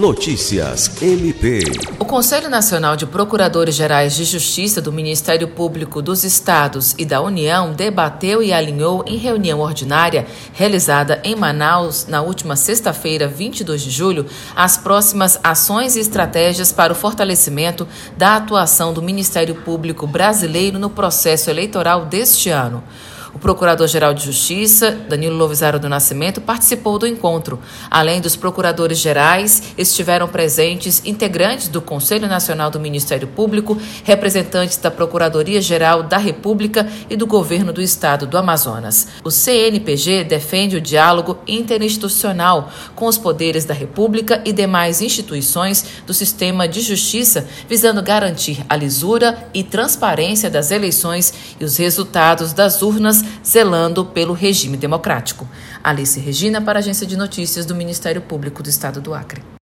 Notícias MP. O Conselho Nacional de Procuradores Gerais de Justiça do Ministério Público dos Estados e da União debateu e alinhou em reunião ordinária realizada em Manaus na última sexta-feira, 22 de julho, as próximas ações e estratégias para o fortalecimento da atuação do Ministério Público brasileiro no processo eleitoral deste ano. O Procurador-Geral de Justiça, Danilo Lovisaro do Nascimento, participou do encontro. Além dos procuradores gerais, estiveram presentes integrantes do Conselho Nacional do Ministério Público, representantes da Procuradoria-Geral da República e do Governo do Estado do Amazonas. O CNPG defende o diálogo interinstitucional com os poderes da República e demais instituições do sistema de justiça, visando garantir a lisura e transparência das eleições e os resultados das urnas zelando pelo regime democrático. Alice Regina, para a Agência de Notícias do Ministério Público do Estado do Acre.